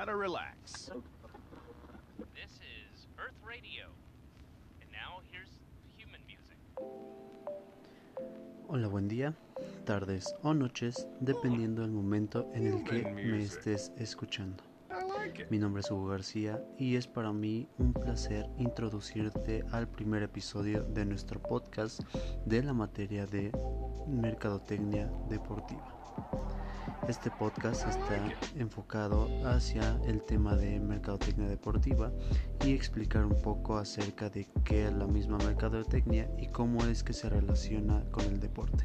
Gotta relax. This is Earth Radio. And now here's human music. Hola, buen día, tardes o noches, dependiendo del momento en el que me estés escuchando. Mi nombre es Hugo García y es para mí un placer introducirte al primer episodio de nuestro podcast de la materia de Mercadotecnia Deportiva. Este podcast está enfocado hacia el tema de mercadotecnia deportiva y explicar un poco acerca de qué es la misma mercadotecnia y cómo es que se relaciona con el deporte.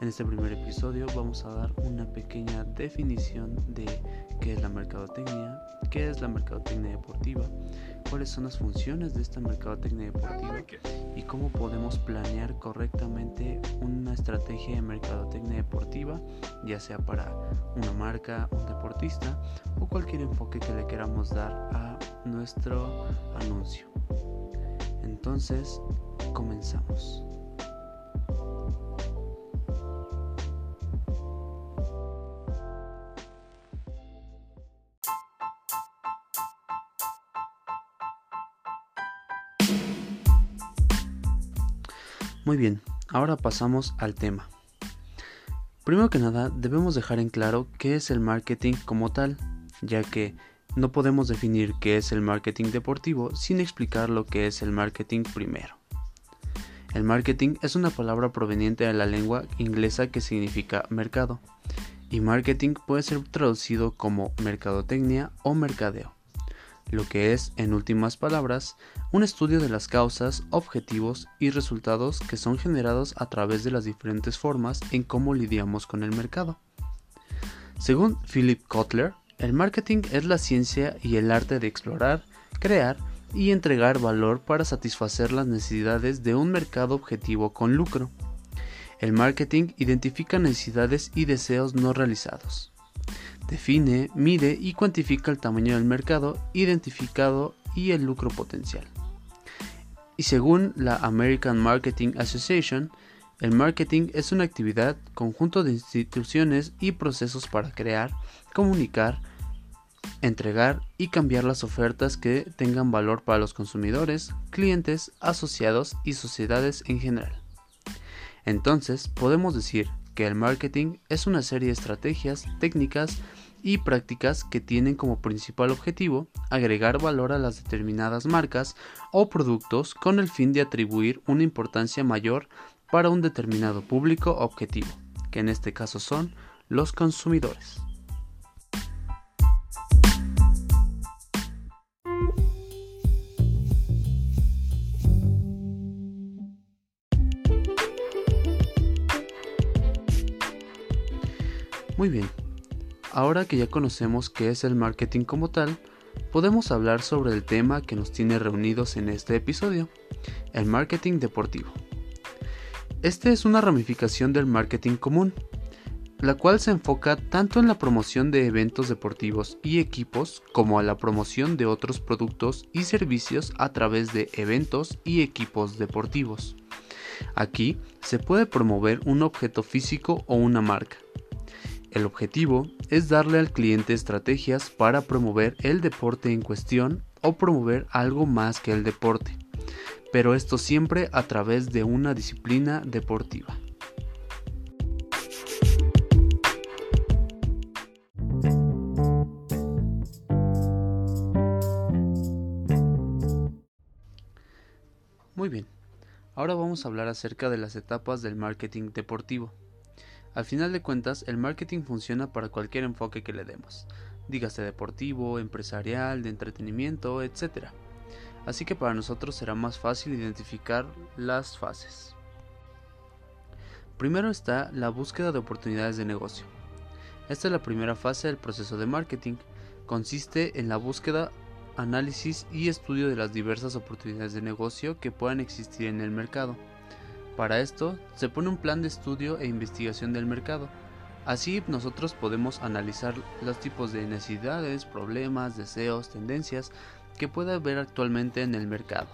En este primer episodio vamos a dar una pequeña definición de qué es la mercadotecnia, qué es la mercadotecnia deportiva, cuáles son las funciones de esta mercadotecnia deportiva y cómo podemos planear correctamente una estrategia de mercadotecnia deportiva, ya sea para una marca, un deportista o cualquier enfoque que le queramos dar a nuestro anuncio. Entonces, comenzamos. Muy bien, ahora pasamos al tema. Primero que nada, debemos dejar en claro qué es el marketing como tal, ya que no podemos definir qué es el marketing deportivo sin explicar lo que es el marketing primero. El marketing es una palabra proveniente de la lengua inglesa que significa mercado, y marketing puede ser traducido como mercadotecnia o mercadeo, lo que es, en últimas palabras, un estudio de las causas, objetivos y resultados que son generados a través de las diferentes formas en cómo lidiamos con el mercado. Según Philip Kotler, el marketing es la ciencia y el arte de explorar, crear y entregar valor para satisfacer las necesidades de un mercado objetivo con lucro. El marketing identifica necesidades y deseos no realizados. Define, mide y cuantifica el tamaño del mercado identificado y el lucro potencial. Y según la American Marketing Association, el marketing es una actividad, conjunto de instituciones y procesos para crear, comunicar, entregar y cambiar las ofertas que tengan valor para los consumidores, clientes, asociados y sociedades en general. Entonces, podemos decir que el marketing es una serie de estrategias, técnicas y prácticas que tienen como principal objetivo agregar valor a las determinadas marcas o productos con el fin de atribuir una importancia mayor para un determinado público objetivo, que en este caso son los consumidores. Muy bien, ahora que ya conocemos qué es el marketing como tal, podemos hablar sobre el tema que nos tiene reunidos en este episodio, el marketing deportivo. Este es una ramificación del marketing común, la cual se enfoca tanto en la promoción de eventos deportivos y equipos como a la promoción de otros productos y servicios a través de eventos y equipos deportivos. Aquí se puede promover un objeto físico o una marca. El objetivo es darle al cliente estrategias para promover el deporte en cuestión o promover algo más que el deporte, pero esto siempre a través de una disciplina deportiva. Muy bien, ahora vamos a hablar acerca de las etapas del marketing deportivo. Al final de cuentas, el marketing funciona para cualquier enfoque que le demos, dígase deportivo, empresarial, de entretenimiento, etc. Así que para nosotros será más fácil identificar las fases. Primero está la búsqueda de oportunidades de negocio. Esta es la primera fase del proceso de marketing. Consiste en la búsqueda, análisis y estudio de las diversas oportunidades de negocio que puedan existir en el mercado. Para esto, se pone un plan de estudio e investigación del mercado. Así nosotros podemos analizar los tipos de necesidades, problemas, deseos, tendencias que puede haber actualmente en el mercado.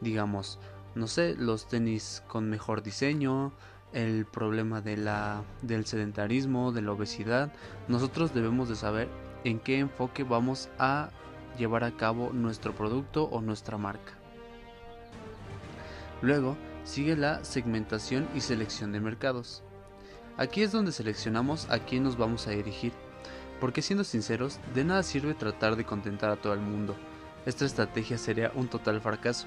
Digamos, no sé, los tenis con mejor diseño, el problema de la, del sedentarismo, de la obesidad. Nosotros debemos de saber en qué enfoque vamos a llevar a cabo nuestro producto o nuestra marca. Luego sigue la segmentación y selección de mercados. Aquí es donde seleccionamos a quién nos vamos a dirigir, porque siendo sinceros, de nada sirve tratar de contentar a todo el mundo. Esta estrategia sería un total fracaso.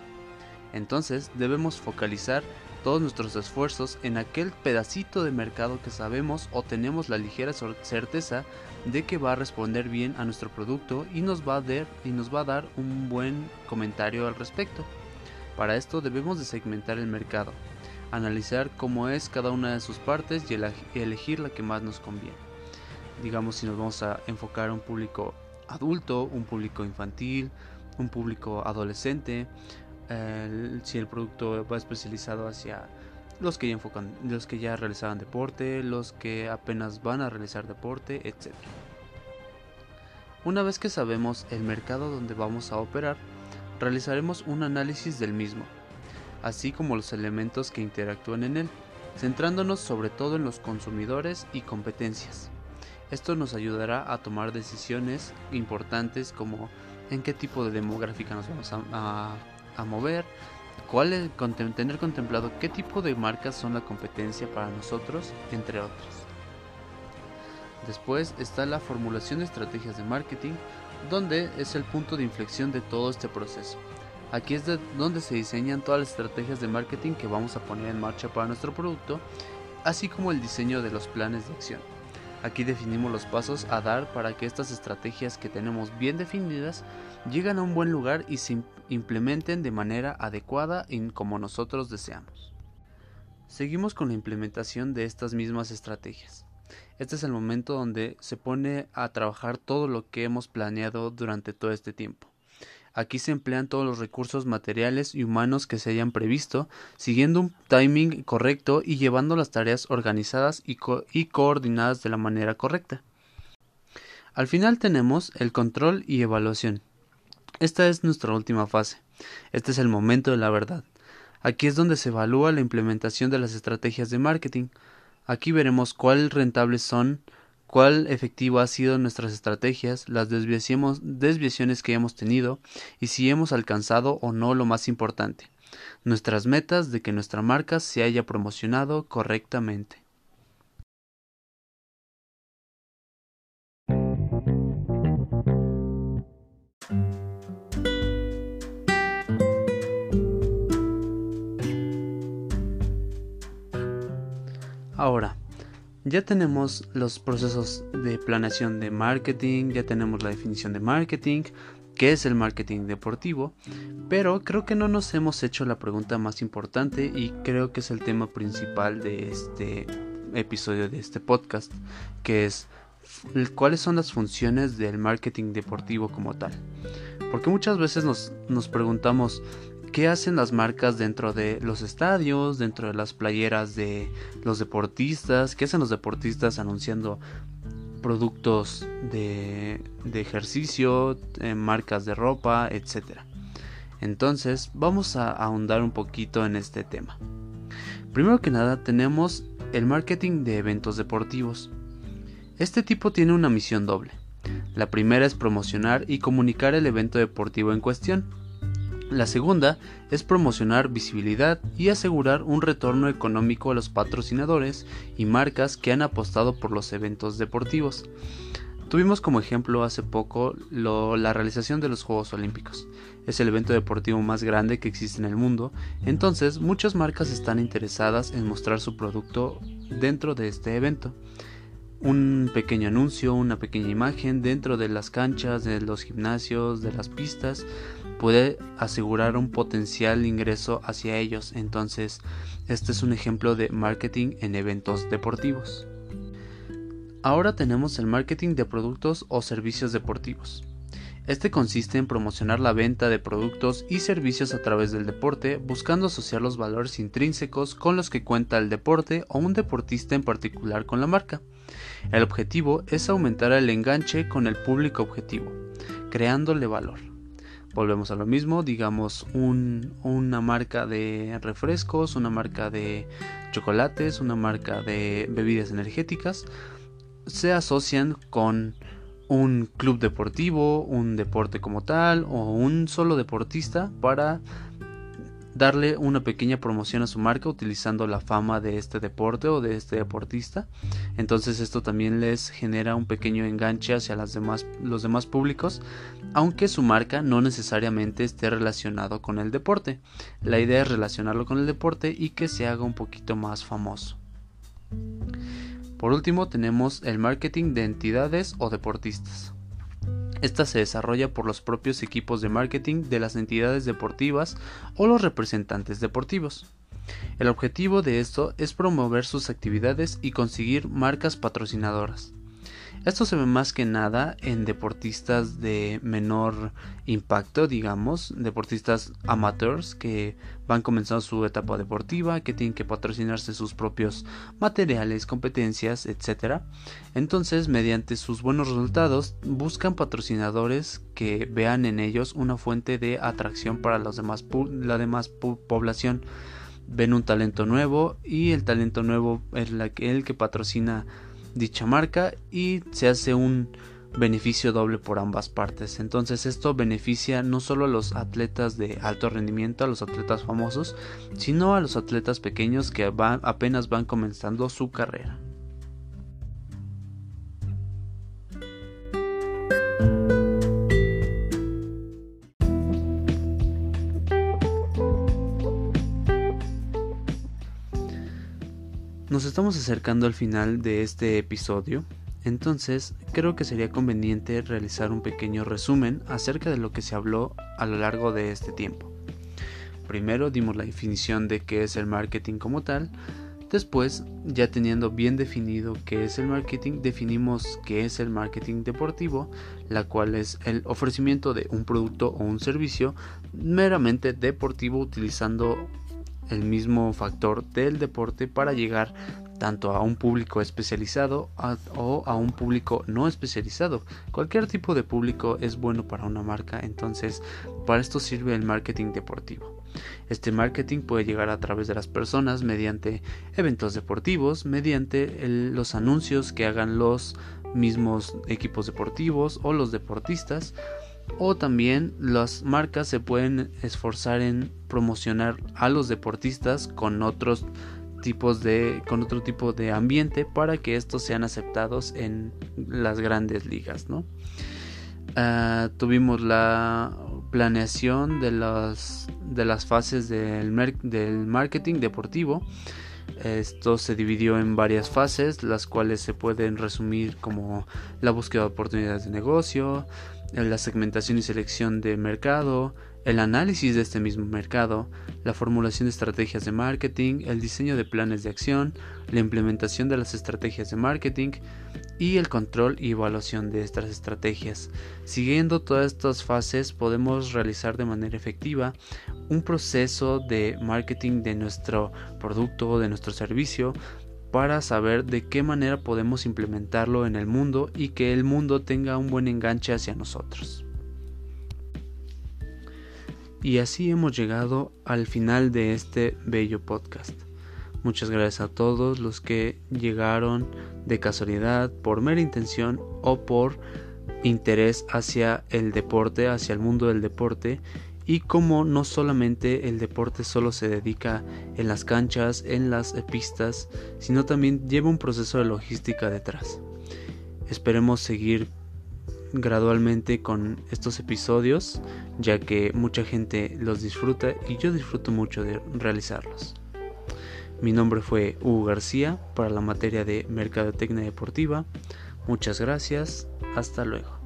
Entonces debemos focalizar todos nuestros esfuerzos en aquel pedacito de mercado que sabemos o tenemos la ligera certeza de que va a responder bien a nuestro producto y nos va a dar, y nos va a dar un buen comentario al respecto. Para esto debemos de segmentar el mercado, analizar cómo es cada una de sus partes y elegir la que más nos conviene. Digamos si nos vamos a enfocar a un público adulto, un público infantil, un público adolescente, si el producto va especializado hacia los que ya enfocan, los que ya realizaban deporte, los que apenas van a realizar deporte, etc. Una vez que sabemos el mercado donde vamos a operar, realizaremos un análisis del mismo, así como los elementos que interactúan en él, centrándonos sobre todo en los consumidores y competencias. Esto nos ayudará a tomar decisiones importantes como en qué tipo de demográfica nos vamos a, mover, cuál tener contemplado qué tipo de marcas son la competencia para nosotros, entre otros. Después está la formulación de estrategias de marketing, donde es el punto de inflexión de todo este proceso. Aquí es donde se diseñan todas las estrategias de marketing que vamos a poner en marcha para nuestro producto, así como el diseño de los planes de acción. Aquí definimos los pasos a dar para que estas estrategias que tenemos bien definidas lleguen a un buen lugar y se implementen de manera adecuada y como nosotros deseamos. Seguimos con la implementación de estas mismas estrategias. Este es el momento donde se pone a trabajar todo lo que hemos planeado durante todo este tiempo. Aquí se emplean todos los recursos materiales y humanos que se hayan previsto, siguiendo un timing correcto y llevando las tareas organizadas y, y coordinadas de la manera correcta. Al final tenemos el control y evaluación. Esta es nuestra última fase. Este es el momento de la verdad. Aquí es donde se evalúa la implementación de las estrategias de marketing. Aquí veremos cuáles rentables son, cuál efectivo ha sido nuestras estrategias, las desviaciones que hemos tenido y si hemos alcanzado o no lo más importante, nuestras metas de que nuestra marca se haya promocionado correctamente. Ya tenemos los procesos de planeación de marketing, ya tenemos la definición de marketing, qué es el marketing deportivo, pero creo que no nos hemos hecho la pregunta más importante y creo que es el tema principal de este episodio de este podcast, que es cuáles son las funciones del marketing deportivo como tal. Porque muchas veces nos, nos preguntamos, qué hacen las marcas dentro de los estadios, dentro de las playeras de los deportistas, qué hacen los deportistas anunciando productos de, ejercicio, eh, marcas de ropa, etc. Entonces vamos a ahondar un poquito en este tema. Primero que nada tenemos el marketing de eventos deportivos. Este tipo tiene una misión doble. La primera es promocionar y comunicar el evento deportivo en cuestión la segunda es promocionar visibilidad y asegurar un retorno económico a los patrocinadores y marcas que han apostado por los eventos deportivos. Tuvimos como ejemplo hace poco la realización de los Juegos Olímpicos. Es el evento deportivo más grande que existe en el mundo, entonces muchas marcas están interesadas en mostrar su producto dentro de este evento un pequeño anuncio, una pequeña imagen dentro de las canchas, de los gimnasios, de las pistas, puede asegurar un potencial ingreso hacia ellos. Entonces, este es un ejemplo de marketing en eventos deportivos. Ahora tenemos el marketing de productos o servicios deportivos. Este consiste en promocionar la venta de productos y servicios a través del deporte, buscando asociar los valores intrínsecos con los que cuenta el deporte o un deportista en particular con la marca. El objetivo es aumentar el enganche con el público objetivo, creándole valor. Volvemos a lo mismo, digamos una marca de refrescos, una marca de chocolates, una marca de bebidas energéticas, se asocian con un club deportivo, un deporte como tal o un solo deportista para darle una pequeña promoción a su marca utilizando la fama de este deporte o de este deportista. Entonces esto también les genera un pequeño enganche hacia los demás públicos, aunque su marca no necesariamente esté relacionado con el deporte. La idea es relacionarlo con el deporte y que se haga un poquito más famoso. Por último tenemos el marketing de entidades o deportistas. Esta se desarrolla por los propios equipos de marketing de las entidades deportivas o los representantes deportivos. El objetivo de esto es promover sus actividades y conseguir marcas patrocinadoras. Esto se ve más que nada en deportistas de menor impacto, digamos, deportistas amateurs que van comenzando su etapa deportiva, que tienen que patrocinarse sus propios materiales, competencias, etc. Entonces, mediante sus buenos resultados, buscan patrocinadores que vean en ellos una fuente de atracción para la demás población. Ven un talento nuevo y el talento nuevo es el que patrocina dicha marca y se hace un beneficio doble por ambas partes. Entonces esto beneficia no solo a los atletas de alto rendimiento, a los atletas famosos, sino a los atletas pequeños que apenas van comenzando su carrera. Nos estamos acercando al final de este episodio, entonces creo que sería conveniente realizar un pequeño resumen acerca de lo que se habló a lo largo de este tiempo. Primero dimos la definición de qué es el marketing como tal, después, ya teniendo bien definido qué es el marketing, definimos qué es el marketing deportivo, la cual es el ofrecimiento de un producto o un servicio meramente deportivo utilizando el mismo factor del deporte para llegar tanto a un público especializado o a un público no especializado. Cualquier tipo de público es bueno para una marca, entonces para esto sirve el marketing deportivo. Este marketing puede llegar a través de las personas mediante eventos deportivos, mediante los anuncios que hagan los mismos equipos deportivos o los deportistas o también las marcas se pueden esforzar en promocionar a los deportistas con otros tipos de con otro tipo de ambiente para que estos sean aceptados en las grandes ligas ¿no? Ah, tuvimos la planeación de las de las fases del, del marketing deportivo esto se dividió en varias fases, las cuales se pueden resumir como la búsqueda de oportunidades de negocio, la segmentación y selección de mercado, el análisis de este mismo mercado, la formulación de estrategias de marketing, el diseño de planes de acción, la implementación de las estrategias de marketing y el control y evaluación de estas estrategias. Siguiendo todas estas fases podemos realizar de manera efectiva un proceso de marketing de nuestro producto o de nuestro servicio para saber de qué manera podemos implementarlo en el mundo y que el mundo tenga un buen enganche hacia nosotros. Y así hemos llegado al final de este bello podcast. Muchas gracias a todos los que llegaron de casualidad, por mera intención o por interés hacia el deporte, hacia el mundo del deporte y como no solamente el deporte solo se dedica en las canchas, en las pistas, sino también lleva un proceso de logística detrás. Esperemos seguir gradualmente con estos episodios, ya que mucha gente los disfruta y yo disfruto mucho de realizarlos. Mi nombre fue Hugo García para la materia de Mercadotecnia Deportiva. Muchas gracias, hasta luego.